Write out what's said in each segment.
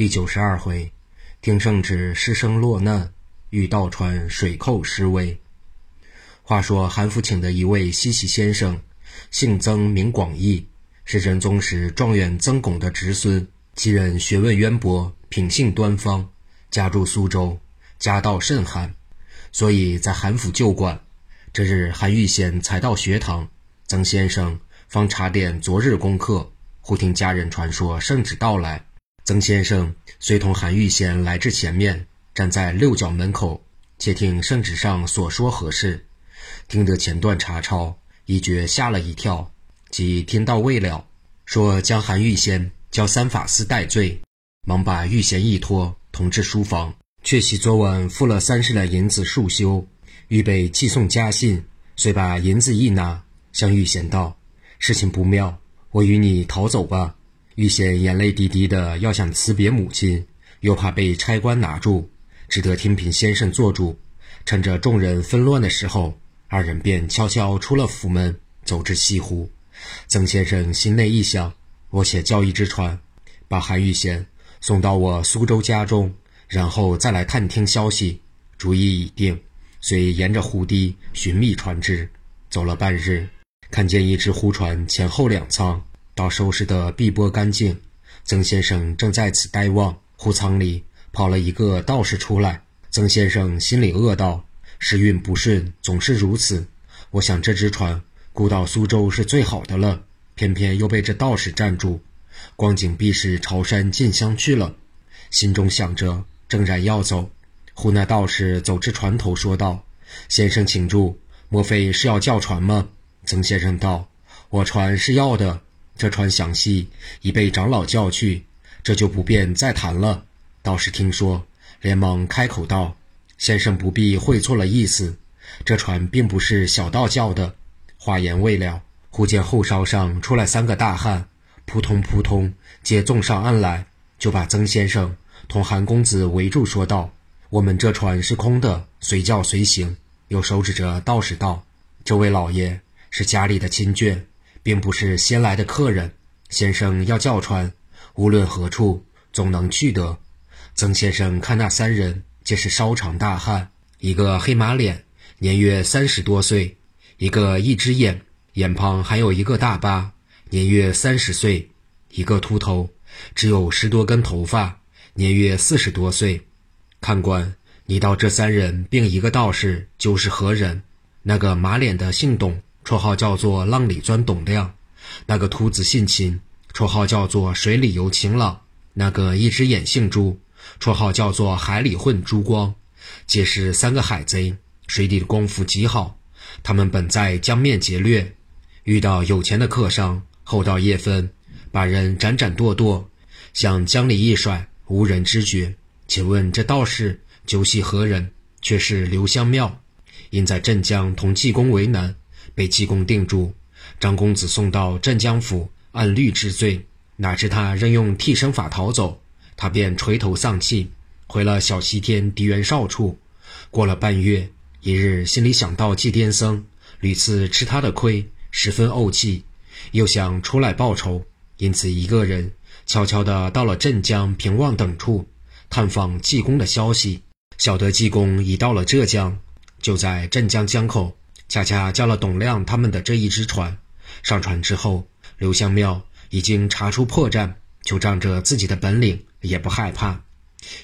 第九十二回，听圣旨师生落难，遇道传水寇失威。话说韩府请的一位西岐先生，姓曾名广义，是仁宗时状元曾巩的侄孙。其人学问渊博，品性端方，家住苏州，家道甚寒，所以在韩府旧馆。这日韩愈贤才到学堂，曾先生方查点昨日功课，忽听家人传说圣旨到来。曾先生随同韩愈贤来至前面，站在六角门口，且听圣旨上所说何事。听得前段查抄，一觉吓了一跳，即听到未了，说将韩愈贤叫三法司戴罪，忙把玉贤一拖，同至书房，却喜昨晚付了三十两银子束修，预备寄送家信，遂把银子一拿，向玉贤道：“事情不妙，我与你逃走吧。”玉贤眼泪滴滴的要想辞别母亲，又怕被差官拿住，只得听凭先生做主。趁着众人纷乱的时候，二人便悄悄出了府门，走至西湖。曾先生心内一想：我且叫一只船，把韩玉贤送到我苏州家中，然后再来探听消息。主意已定，遂沿着湖堤寻觅船只。走了半日，看见一只湖船前后两舱。到收拾得碧波干净，曾先生正在此呆望，湖舱里跑了一个道士出来。曾先生心里恶道：时运不顺，总是如此。我想这只船雇到苏州是最好的了，偏偏又被这道士占住，光景必是朝山进香去了。心中想着，正然要走，忽那道士走至船头，说道：“先生请住，莫非是要叫船吗？”曾先生道：“我船是要的。”这船详细已被长老叫去，这就不便再谈了。道士听说，连忙开口道：“先生不必会错了意思，这船并不是小道叫的。”话言未了，忽见后梢上出来三个大汉，扑通扑通，皆纵上岸来，就把曾先生同韩公子围住，说道：“我们这船是空的，随叫随行。”又手指着道士道：“这位老爷是家里的亲眷。”并不是先来的客人，先生要叫船，无论何处总能去得。曾先生看那三人，皆是稍长大汉，一个黑马脸，年约三十多岁；一个一只眼，眼旁还有一个大疤，年约三十岁；一个秃头，只有十多根头发，年约四十多岁。看官，你道这三人并一个道士，就是何人？那个马脸的姓董。绰号叫做浪里钻董亮，那个秃子姓秦，绰号叫做水里游秦朗，那个一只眼姓朱，绰号叫做海里混朱光，皆是三个海贼，水底的功夫极好。他们本在江面劫掠，遇到有钱的客商，后到夜分，把人斩斩剁剁，向江里一甩，无人知觉。请问这道士究系何人？却是刘香庙，因在镇江同济公为难。被济公定住，张公子送到镇江府按律治罪，哪知他仍用替身法逃走，他便垂头丧气，回了小西天狄元绍处。过了半月，一日心里想到祭颠僧屡次吃他的亏，十分怄气，又想出来报仇，因此一个人悄悄地到了镇江平望等处，探访济公的消息。晓得济公已到了浙江，就在镇江江口。恰恰叫了董亮他们的这一只船，上船之后，刘香庙已经查出破绽，就仗着自己的本领，也不害怕。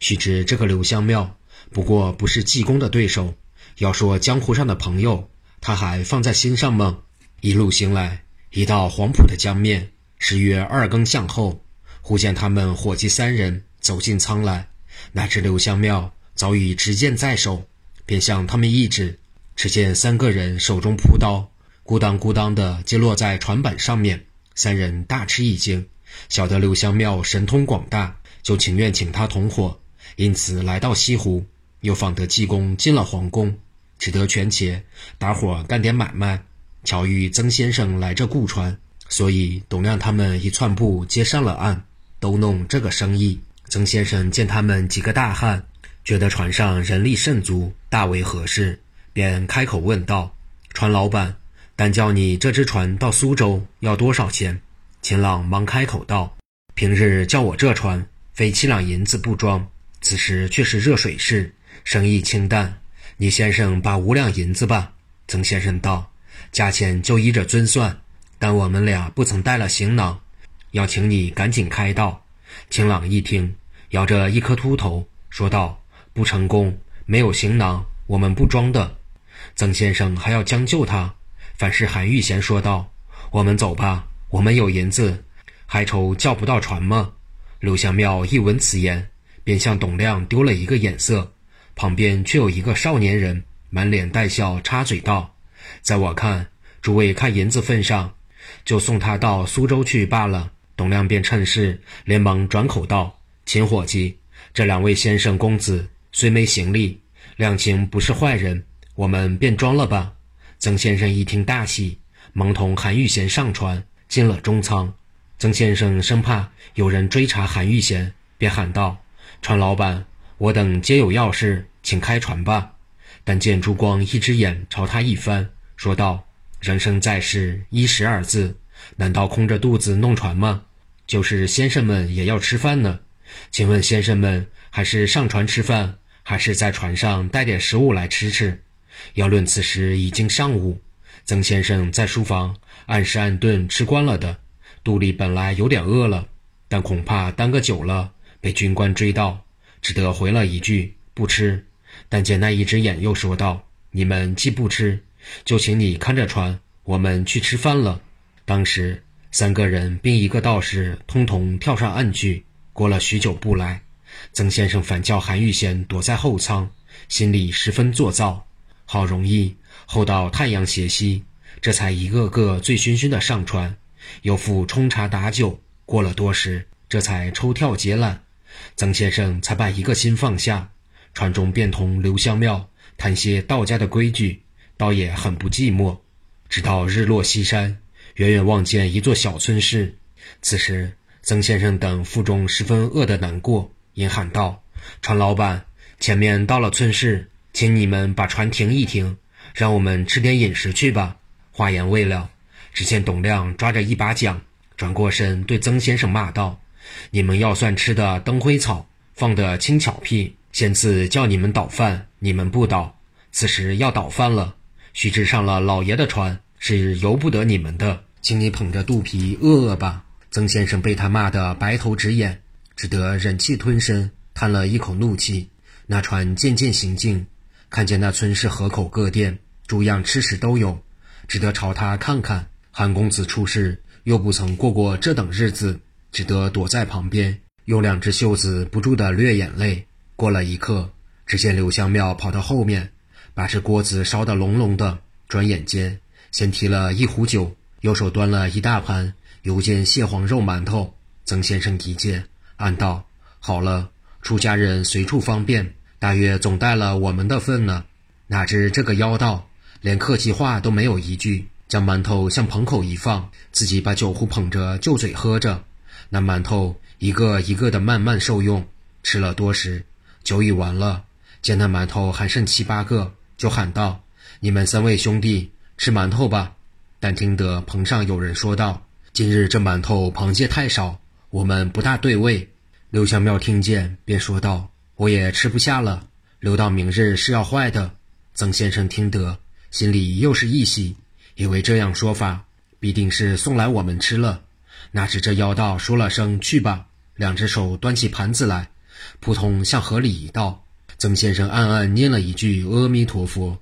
须知这个刘香庙不过不是济公的对手，要说江湖上的朋友，他还放在心上吗？一路行来，一到黄浦的江面，时约二更向后，忽见他们伙计三人走进舱来，那只刘香庙早已执剑在手，便向他们一指。只见三个人手中朴刀，咕当咕当的接落在船板上面。三人大吃一惊，晓得刘香庙神通广大，就情愿请他同伙，因此来到西湖。又访得济公进了皇宫，只得权且打伙干点买卖。巧遇曾先生来这雇船，所以董亮他们一窜步接上了岸，都弄这个生意。曾先生见他们几个大汉，觉得船上人力甚足，大为合适。便开口问道：“船老板，单叫你这只船到苏州要多少钱？”秦朗忙开口道：“平日叫我这船非七两银子不装。此时却是热水式，生意清淡。你先生把五两银子吧。曾先生道：“价钱就依着尊算，但我们俩不曾带了行囊，要请你赶紧开道。”秦朗一听，摇着一颗秃头，说道：“不成功，没有行囊，我们不装的。”曾先生还要将就他，反是韩玉贤说道：“我们走吧，我们有银子，还愁叫不到船吗？”刘香庙一闻此言，便向董亮丢了一个眼色，旁边却有一个少年人，满脸带笑，插嘴道：“在我看，诸位看银子份上，就送他到苏州去罢了。”董亮便趁势连忙转口道：“秦伙计，这两位先生公子虽没行李，量情不是坏人。”我们便装了吧。曾先生一听大喜，忙同韩玉贤上船，进了中舱。曾先生生怕有人追查韩玉贤，便喊道：“船老板，我等皆有要事，请开船吧。”但见朱光一只眼朝他一翻，说道：“人生在世，衣食二字，难道空着肚子弄船吗？就是先生们也要吃饭呢。请问先生们，还是上船吃饭，还是在船上带点食物来吃吃？”要论此时已经上午，曾先生在书房按时按顿吃惯了的，肚里本来有点饿了，但恐怕耽搁久了被军官追到，只得回了一句不吃。但见那一只眼又说道：“你们既不吃，就请你看着船，我们去吃饭了。”当时三个人并一个道士通通跳上岸去。过了许久不来，曾先生反叫韩玉贤躲在后舱，心里十分作躁。好容易候到太阳斜西，这才一个个醉醺醺的上船，又复冲茶打酒。过了多时，这才抽跳结缆，曾先生才把一个心放下。船中便同刘香庙谈些道家的规矩，倒也很不寂寞。直到日落西山，远远望见一座小村市。此时，曾先生等腹中十分饿得难过，因喊道：“船老板，前面到了村市。”请你们把船停一停，让我们吃点饮食去吧。话言未了，只见董亮抓着一把桨，转过身对曾先生骂道：“你们要算吃的灯灰草，放的轻巧屁。先次叫你们倒饭，你们不倒，此时要倒饭了。须知上了老爷的船，是由不得你们的。请你捧着肚皮饿饿吧。”曾先生被他骂得白头直眼，只得忍气吞声，叹了一口怒气。那船渐渐行进。看见那村市河口各店，诸样吃食都有，只得朝他看看。韩公子出世又不曾过过这等日子，只得躲在旁边，用两只袖子不住地掠眼泪。过了一刻，只见刘香庙跑到后面，把这锅子烧得隆隆的。转眼间，先提了一壶酒，右手端了一大盘油煎蟹黄肉馒头。曾先生一见，暗道：好了，出家人随处方便。大约总带了我们的份呢，哪知这个妖道连客气话都没有一句，将馒头向棚口一放，自己把酒壶捧着就嘴喝着。那馒头一个一个的慢慢受用，吃了多时，酒已完了，见那馒头还剩七八个，就喊道：“你们三位兄弟吃馒头吧。”但听得棚上有人说道：“今日这馒头螃蟹太少，我们不大对味。”刘香庙听见，便说道。我也吃不下了，留到明日是要坏的。曾先生听得，心里又是一喜，以为这样说法必定是送来我们吃了。哪知这妖道说了声“去吧”，两只手端起盘子来，扑通向河里一倒。曾先生暗暗念了一句“阿弥陀佛”。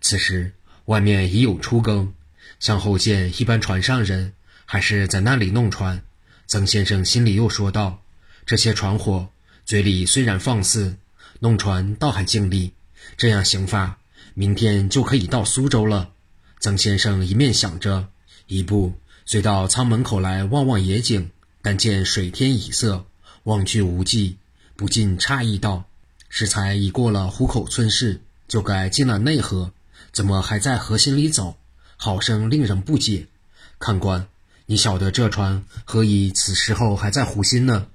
此时外面已有初更，向后见一般船上人还是在那里弄船。曾先生心里又说道：“这些船火。”嘴里虽然放肆，弄船倒还尽力。这样行法，明天就可以到苏州了。曾先生一面想着，一步遂到舱门口来望望野景。但见水天已色，望去无际，不禁诧异道：“适才已过了湖口村市，就该进了内河，怎么还在河心里走？好生令人不解。看官，你晓得这船何以此时候还在湖心呢？”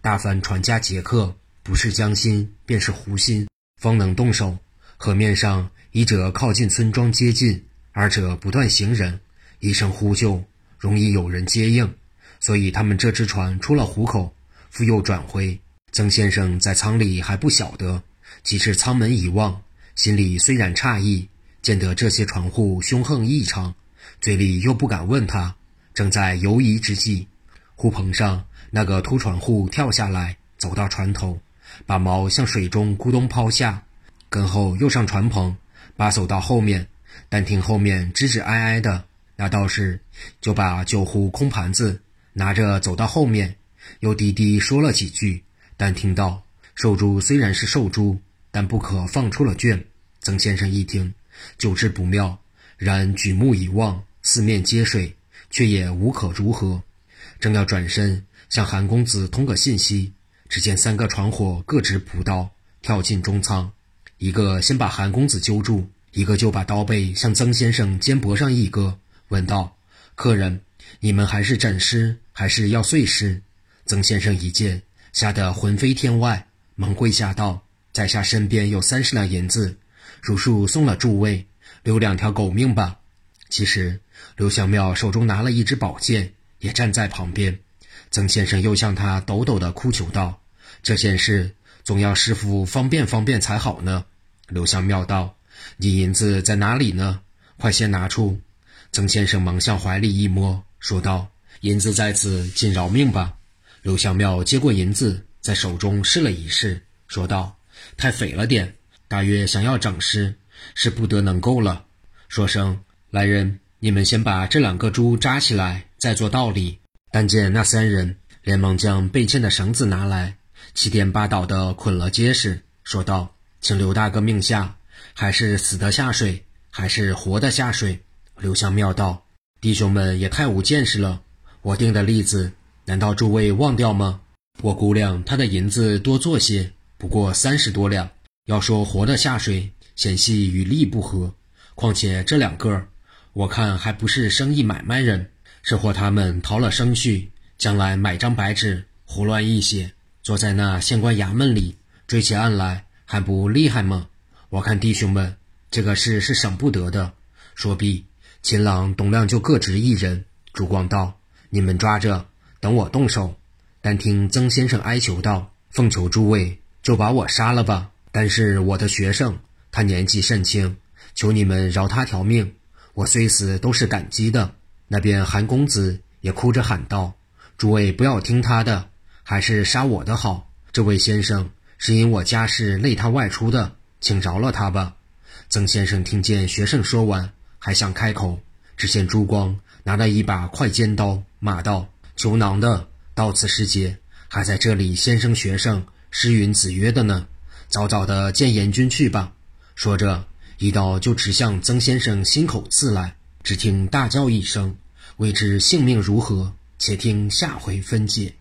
大凡船家劫客，不是江心，便是湖心，方能动手。河面上，一者靠近村庄接近，二者不断行人，一声呼救，容易有人接应。所以他们这只船出了湖口，复又转回，曾先生在舱里还不晓得，即至舱门一望，心里虽然诧异，见得这些船户凶横异常，嘴里又不敢问他，正在犹疑之际，护棚上那个秃船户跳下来，走到船头，把锚向水中咕咚抛下，跟后又上船棚，把手到后面，但听后面吱吱哀哀的，那道士就把酒壶空盘子拿着走到后面，又低低说了几句，但听到寿珠虽然是寿珠，但不可放出了卷。曾先生一听，就知不妙，然举目一望，四面皆水，却也无可如何。正要转身向韩公子通个信息，只见三个船伙各执朴刀跳进中舱，一个先把韩公子揪住，一个就把刀背向曾先生肩膊上一搁，问道：“客人，你们还是斩尸，还是要碎尸？”曾先生一见，吓得魂飞天外，忙跪下道：“在下身边有三十两银子。”如数送了诸位，留两条狗命吧。其实刘小庙手中拿了一支宝剑，也站在旁边。曾先生又向他抖抖地哭求道：“这件事总要师傅方便方便才好呢。”刘香庙道：“你银子在哪里呢？快先拿出。”曾先生忙向怀里一摸，说道：“银子在此，请饶命吧。”刘香庙接过银子，在手中试了一试，说道：“太肥了点。”大约想要整尸，是不得能够了。说声来人，你们先把这两个猪扎起来，再做道理。但见那三人连忙将被牵的绳子拿来，七颠八倒的捆了结实，说道：“请刘大哥命下，还是死的下水，还是活的下水？”刘香庙道：“弟兄们也太无见识了，我定的例子，难道诸位忘掉吗？我估量他的银子多做些，不过三十多两。”要说活的下水，险系与利不合。况且这两个，我看还不是生意买卖人，是或他们逃了生序，将来买张白纸，胡乱一写，坐在那县官衙门里追起案来，还不厉害吗？我看弟兄们，这个事是省不得的。说毕，秦朗、董亮就各执一人。烛光道：“你们抓着，等我动手。”但听曾先生哀求道：“奉求诸位，就把我杀了吧。”但是我的学生，他年纪甚轻，求你们饶他条命。我虽死都是感激的。那边韩公子也哭着喊道：“诸位不要听他的，还是杀我的好。这位先生是因我家事累他外出的，请饶了他吧。”曾先生听见学生说完，还想开口，只见朱光拿了一把快尖刀，骂道：“求囊的，到此时节还在这里先生学生诗云子曰的呢。”早早的见阎君去吧！说着，一刀就指向曾先生心口刺来。只听大叫一声，未知性命如何，且听下回分解。